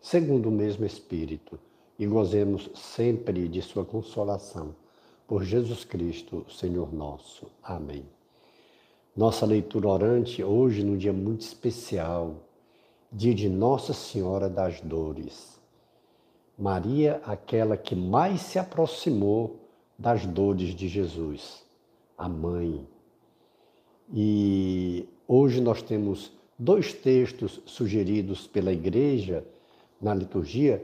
segundo o mesmo Espírito, e gozemos sempre de Sua consolação. Por Jesus Cristo, Senhor nosso. Amém. Nossa leitura orante hoje, num dia muito especial, dia de Nossa Senhora das Dores. Maria, aquela que mais se aproximou das dores de Jesus, a mãe. E hoje nós temos dois textos sugeridos pela igreja na liturgia,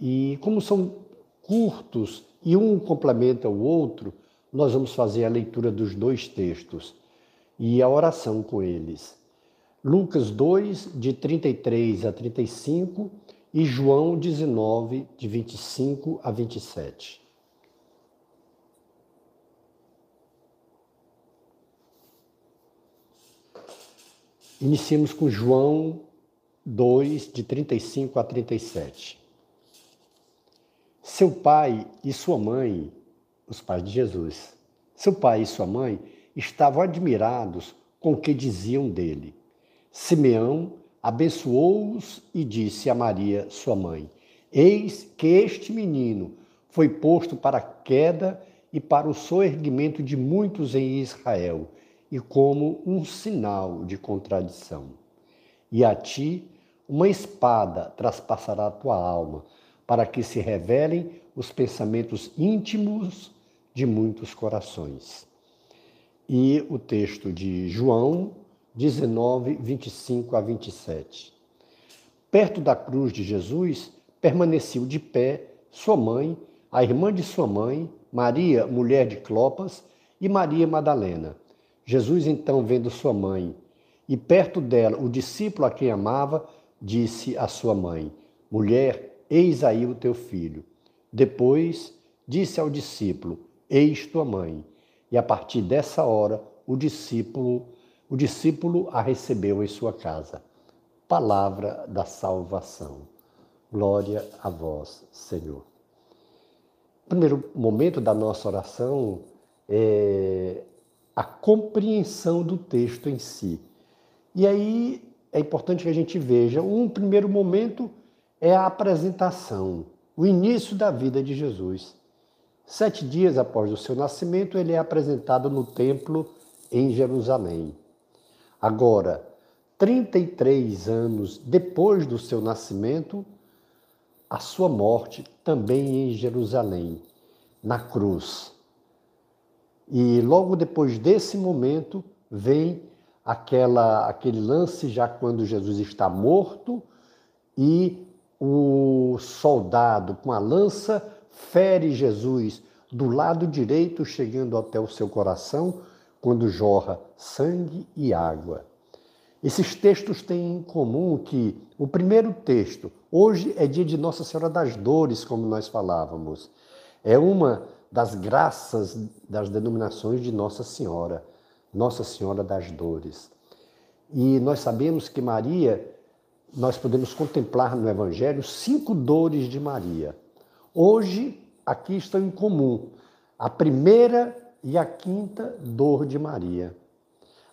e como são curtos e um complementa o outro, nós vamos fazer a leitura dos dois textos e a oração com eles. Lucas 2, de 33 a 35 e João 19, de 25 a 27. Iniciemos com João 2, de 35 a 37. Seu pai e sua mãe, os pais de Jesus, seu pai e sua mãe estavam admirados com o que diziam dele. Simeão abençoou-os e disse a Maria, sua mãe: Eis que este menino foi posto para a queda e para o soerguimento de muitos em Israel, e como um sinal de contradição. E a ti uma espada traspassará a tua alma, para que se revelem os pensamentos íntimos de muitos corações. E o texto de João 19, 25 a 27. Perto da cruz de Jesus, permaneceu de pé sua mãe, a irmã de sua mãe, Maria, mulher de Clopas, e Maria Madalena. Jesus, então, vendo sua mãe, e perto dela o discípulo a quem amava, disse à sua mãe: Mulher, eis aí o teu filho. Depois disse ao discípulo: Eis tua mãe. E a partir dessa hora, o discípulo, o discípulo a recebeu em sua casa. Palavra da salvação. Glória a vós, Senhor. Primeiro momento da nossa oração é a compreensão do texto em si. E aí é importante que a gente veja. Um primeiro momento é a apresentação, o início da vida de Jesus. Sete dias após o seu nascimento, ele é apresentado no templo em Jerusalém. Agora, 33 anos depois do seu nascimento, a sua morte também em Jerusalém, na cruz. E logo depois desse momento vem aquela, aquele lance já quando Jesus está morto e o soldado com a lança fere Jesus do lado direito, chegando até o seu coração, quando jorra sangue e água. Esses textos têm em comum que o primeiro texto, hoje é dia de Nossa Senhora das Dores, como nós falávamos, é uma das graças das denominações de Nossa Senhora. Nossa Senhora das Dores. E nós sabemos que Maria, nós podemos contemplar no Evangelho cinco dores de Maria. Hoje, aqui estão em comum a primeira e a quinta dor de Maria.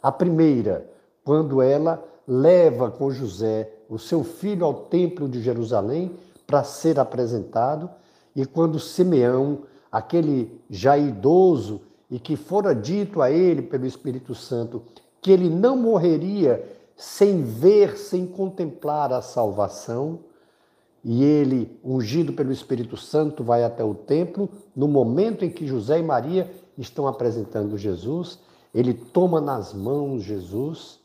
A primeira, quando ela leva com José o seu filho ao templo de Jerusalém para ser apresentado, e quando Simeão, aquele já idoso, e que fora dito a ele pelo Espírito Santo que ele não morreria sem ver, sem contemplar a salvação, e ele, ungido pelo Espírito Santo, vai até o templo. No momento em que José e Maria estão apresentando Jesus, ele toma nas mãos Jesus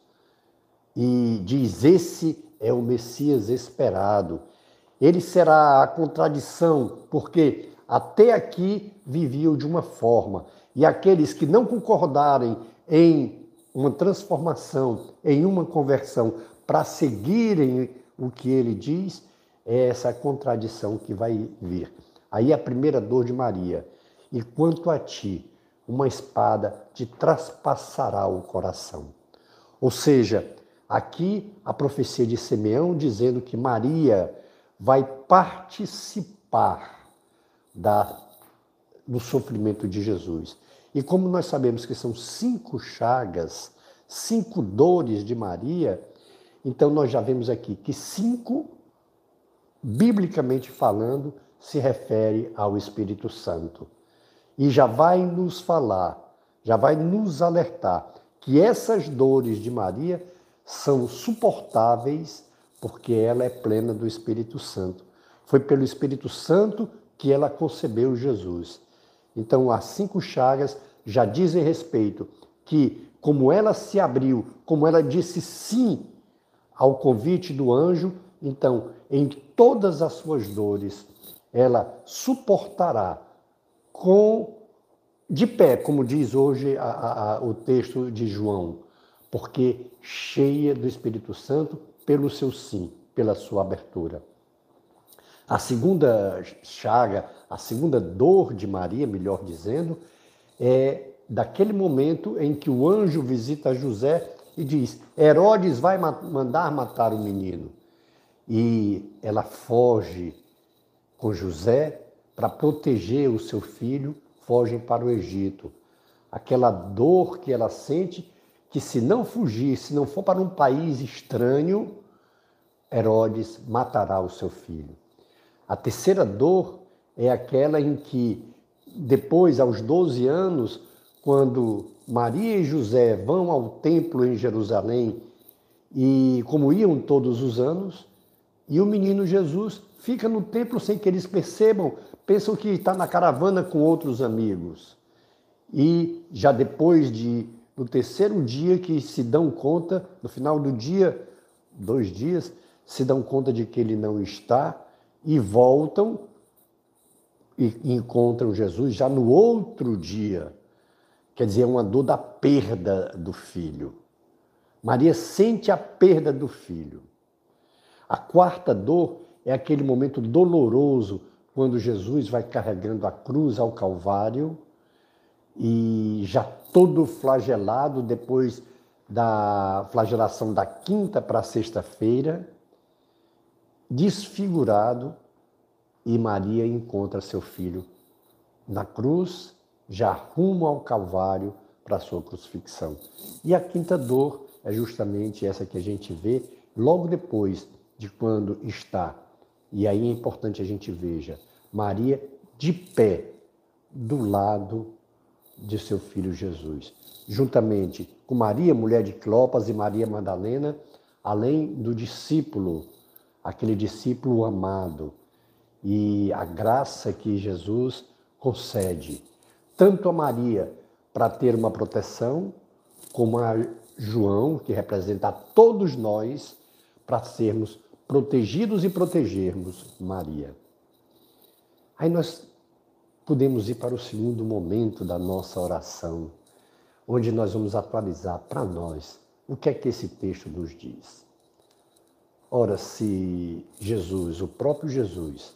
e diz: Esse é o Messias esperado. Ele será a contradição, porque até aqui viviam de uma forma, e aqueles que não concordarem em uma transformação, em uma conversão, para seguirem o que ele diz, é essa contradição que vai vir. Aí a primeira dor de Maria. E quanto a ti, uma espada te traspassará o coração. Ou seja, aqui a profecia de Simeão dizendo que Maria vai participar da, do sofrimento de Jesus. E como nós sabemos que são cinco chagas, cinco dores de Maria, então nós já vemos aqui que cinco, biblicamente falando, se refere ao Espírito Santo. E já vai nos falar, já vai nos alertar que essas dores de Maria são suportáveis porque ela é plena do Espírito Santo. Foi pelo Espírito Santo que ela concebeu Jesus. Então, as cinco chagas já dizem respeito que, como ela se abriu, como ela disse sim ao convite do anjo, então, em todas as suas dores, ela suportará com de pé, como diz hoje a, a, a, o texto de João, porque cheia do Espírito Santo pelo seu sim, pela sua abertura. A segunda chaga, a segunda dor de Maria, melhor dizendo, é daquele momento em que o anjo visita José e diz: Herodes vai mandar matar o menino. E ela foge com José para proteger o seu filho, foge para o Egito. Aquela dor que ela sente, que se não fugir, se não for para um país estranho, Herodes matará o seu filho. A terceira dor é aquela em que, depois, aos 12 anos, quando Maria e José vão ao templo em Jerusalém, e como iam todos os anos, e o menino Jesus fica no templo sem que eles percebam, pensam que está na caravana com outros amigos. E já depois de no terceiro dia que se dão conta, no final do dia, dois dias, se dão conta de que ele não está e voltam e encontram Jesus já no outro dia. Quer dizer, é uma dor da perda do filho. Maria sente a perda do filho. A quarta dor é aquele momento doloroso quando Jesus vai carregando a cruz ao Calvário e já todo flagelado depois da flagelação da quinta para sexta-feira, desfigurado, e Maria encontra seu filho na cruz, já rumo ao Calvário para sua crucifixão. E a quinta dor é justamente essa que a gente vê logo depois de quando está e aí é importante a gente veja Maria de pé do lado de seu filho Jesus, juntamente com Maria, mulher de Clopas, e Maria Madalena, além do discípulo, aquele discípulo amado, e a graça que Jesus concede, tanto a Maria para ter uma proteção, como a João, que representa a todos nós, para sermos protegidos e protegermos Maria. Aí nós podemos ir para o segundo momento da nossa oração, onde nós vamos atualizar para nós o que é que esse texto nos diz. Ora, se Jesus, o próprio Jesus,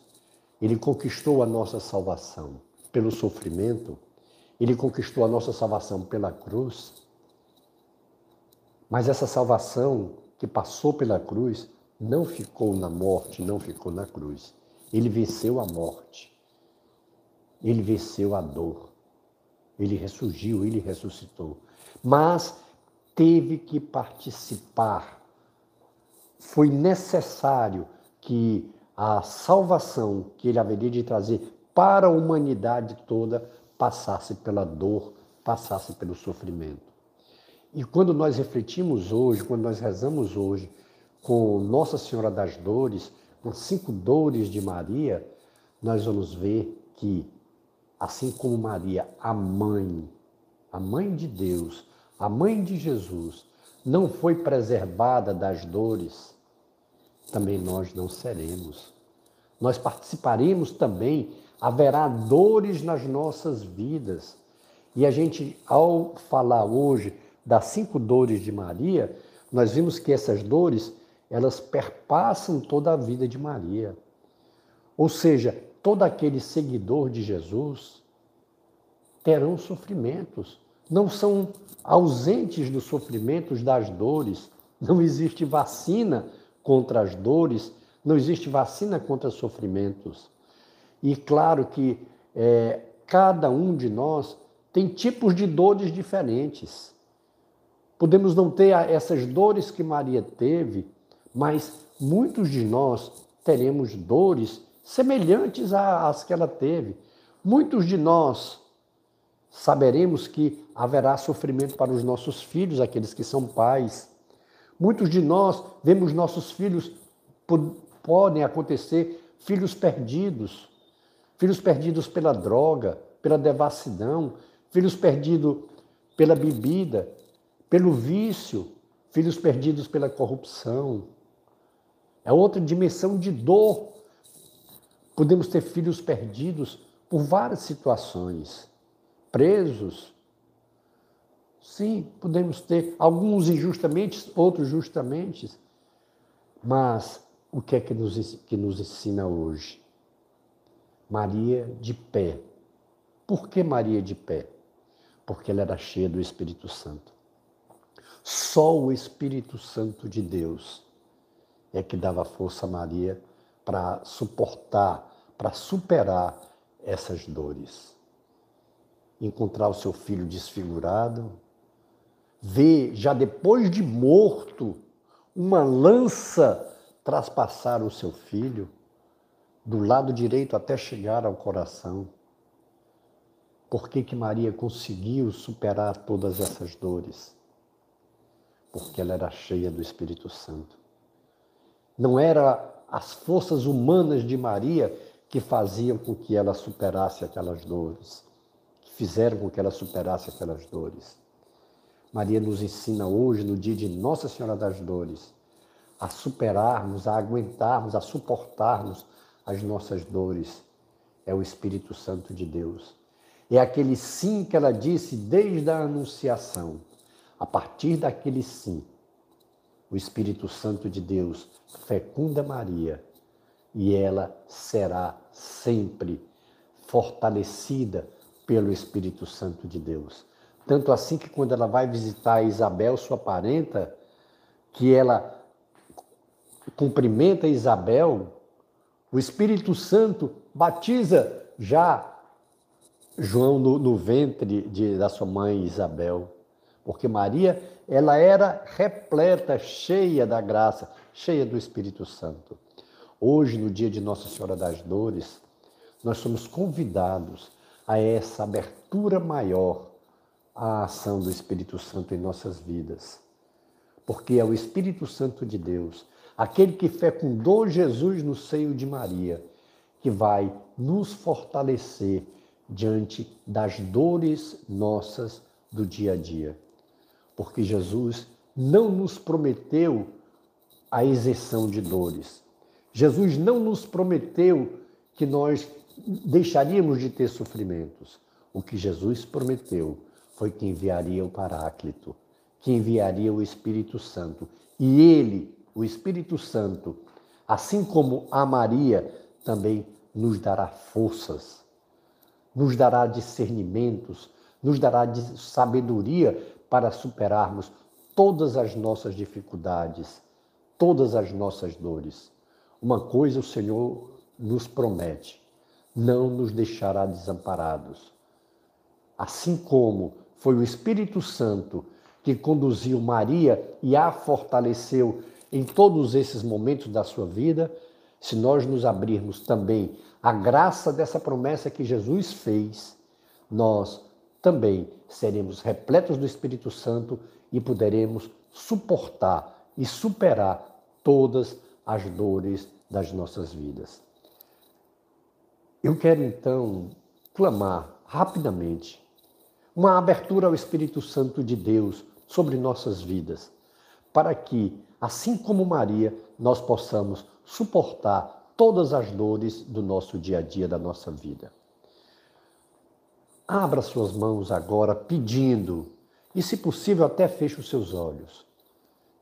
ele conquistou a nossa salvação pelo sofrimento, ele conquistou a nossa salvação pela cruz, mas essa salvação que passou pela cruz não ficou na morte, não ficou na cruz. Ele venceu a morte. Ele venceu a dor. Ele ressurgiu, ele ressuscitou. Mas teve que participar. Foi necessário que a salvação que ele haveria de trazer para a humanidade toda passasse pela dor, passasse pelo sofrimento. E quando nós refletimos hoje, quando nós rezamos hoje com Nossa Senhora das Dores, com cinco dores de Maria, nós vamos ver que, assim como Maria, a mãe, a mãe de Deus, a mãe de Jesus, não foi preservada das dores, também nós não seremos. Nós participaremos também, haverá dores nas nossas vidas. E a gente, ao falar hoje das cinco dores de Maria, nós vimos que essas dores elas perpassam toda a vida de Maria. Ou seja, todo aquele seguidor de Jesus terão sofrimentos. Não são ausentes dos sofrimentos, das dores. Não existe vacina contra as dores, não existe vacina contra sofrimentos. E claro que é, cada um de nós tem tipos de dores diferentes. Podemos não ter essas dores que Maria teve, mas muitos de nós teremos dores semelhantes às que ela teve. Muitos de nós saberemos que haverá sofrimento para os nossos filhos, aqueles que são pais. Muitos de nós vemos nossos filhos, podem acontecer filhos perdidos, filhos perdidos pela droga, pela devassidão, filhos perdidos pela bebida, pelo vício, filhos perdidos pela corrupção. É outra dimensão de dor. Podemos ter filhos perdidos por várias situações, presos. Sim, podemos ter alguns injustamente, outros justamente. Mas o que é que nos, que nos ensina hoje? Maria de pé. Por que Maria de pé? Porque ela era cheia do Espírito Santo. Só o Espírito Santo de Deus é que dava força a Maria para suportar, para superar essas dores. Encontrar o seu filho desfigurado, ver, já depois de morto, uma lança traspassar o seu filho do lado direito até chegar ao coração. Por que, que Maria conseguiu superar todas essas dores? Porque ela era cheia do Espírito Santo. Não era as forças humanas de Maria que faziam com que ela superasse aquelas dores, que fizeram com que ela superasse aquelas dores. Maria nos ensina hoje, no dia de Nossa Senhora das Dores, a superarmos, a aguentarmos, a suportarmos as nossas dores é o Espírito Santo de Deus. É aquele sim que ela disse desde a Anunciação. A partir daquele sim, o Espírito Santo de Deus fecunda Maria e ela será sempre fortalecida pelo Espírito Santo de Deus. Tanto assim que quando ela vai visitar Isabel, sua parenta, que ela cumprimenta Isabel, o Espírito Santo batiza já João no, no ventre de, da sua mãe Isabel, porque Maria ela era repleta, cheia da graça, cheia do Espírito Santo. Hoje, no dia de Nossa Senhora das Dores, nós somos convidados a essa abertura maior à ação do Espírito Santo em nossas vidas. Porque é o Espírito Santo de Deus aquele que fecundou Jesus no seio de Maria, que vai nos fortalecer diante das dores nossas do dia a dia. Porque Jesus não nos prometeu a isenção de dores. Jesus não nos prometeu que nós deixaríamos de ter sofrimentos. O que Jesus prometeu foi que enviaria o Paráclito, que enviaria o Espírito Santo. E ele o Espírito Santo, assim como a Maria, também nos dará forças, nos dará discernimentos, nos dará sabedoria para superarmos todas as nossas dificuldades, todas as nossas dores. Uma coisa o Senhor nos promete: não nos deixará desamparados. Assim como foi o Espírito Santo que conduziu Maria e a fortaleceu em todos esses momentos da sua vida, se nós nos abrirmos também à graça dessa promessa que Jesus fez, nós também seremos repletos do Espírito Santo e poderemos suportar e superar todas as dores das nossas vidas. Eu quero então clamar rapidamente uma abertura ao Espírito Santo de Deus sobre nossas vidas, para que assim como Maria, nós possamos suportar todas as dores do nosso dia a dia, da nossa vida. Abra suas mãos agora pedindo, e se possível até feche os seus olhos,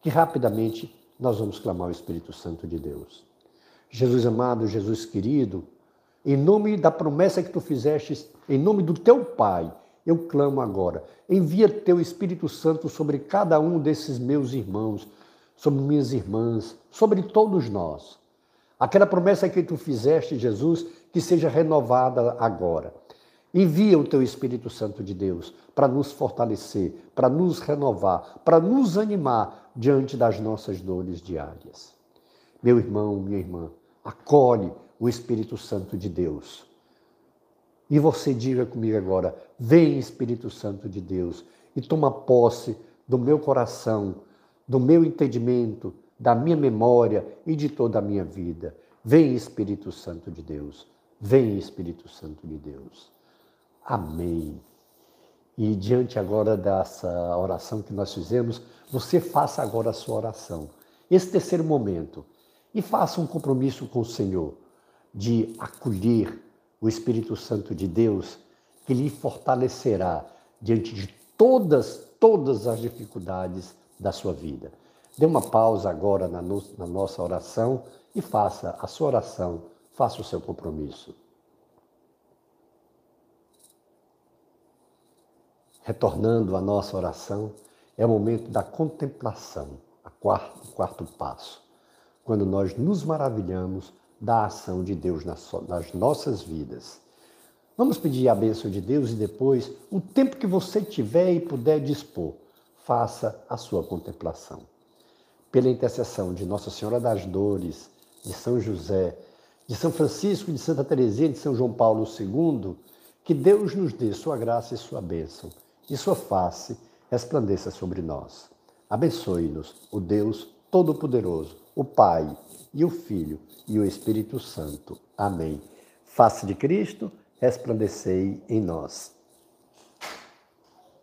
que rapidamente nós vamos clamar o Espírito Santo de Deus. Jesus amado, Jesus querido, em nome da promessa que tu fizeste, em nome do teu Pai, eu clamo agora. Envia teu Espírito Santo sobre cada um desses meus irmãos, sobre minhas irmãs, sobre todos nós. Aquela promessa que tu fizeste, Jesus, que seja renovada agora. Envia o teu Espírito Santo de Deus para nos fortalecer, para nos renovar, para nos animar diante das nossas dores diárias. Meu irmão, minha irmã, acolhe o Espírito Santo de Deus. E você diga comigo agora: vem Espírito Santo de Deus e toma posse do meu coração, do meu entendimento, da minha memória e de toda a minha vida. Vem Espírito Santo de Deus. Vem Espírito Santo de Deus. Amém. E diante agora dessa oração que nós fizemos, você faça agora a sua oração. Esse terceiro momento. E faça um compromisso com o Senhor de acolher o Espírito Santo de Deus, que lhe fortalecerá diante de todas, todas as dificuldades da sua vida. Dê uma pausa agora na, no, na nossa oração e faça a sua oração, faça o seu compromisso. retornando à nossa oração, é o momento da contemplação, quarto, o quarto passo, quando nós nos maravilhamos da ação de Deus nas, nossas vidas. Vamos pedir a bênção de Deus e depois, o tempo que você tiver e puder dispor, faça a sua contemplação. Pela intercessão de Nossa Senhora das Dores, de São José, de São Francisco, de Santa Teresinha, de São João Paulo II, que Deus nos dê sua graça e sua bênção e sua face resplandeça sobre nós. Abençoe-nos, o Deus Todo-Poderoso, o Pai e o Filho e o Espírito Santo. Amém. Face de Cristo, resplandecei em nós.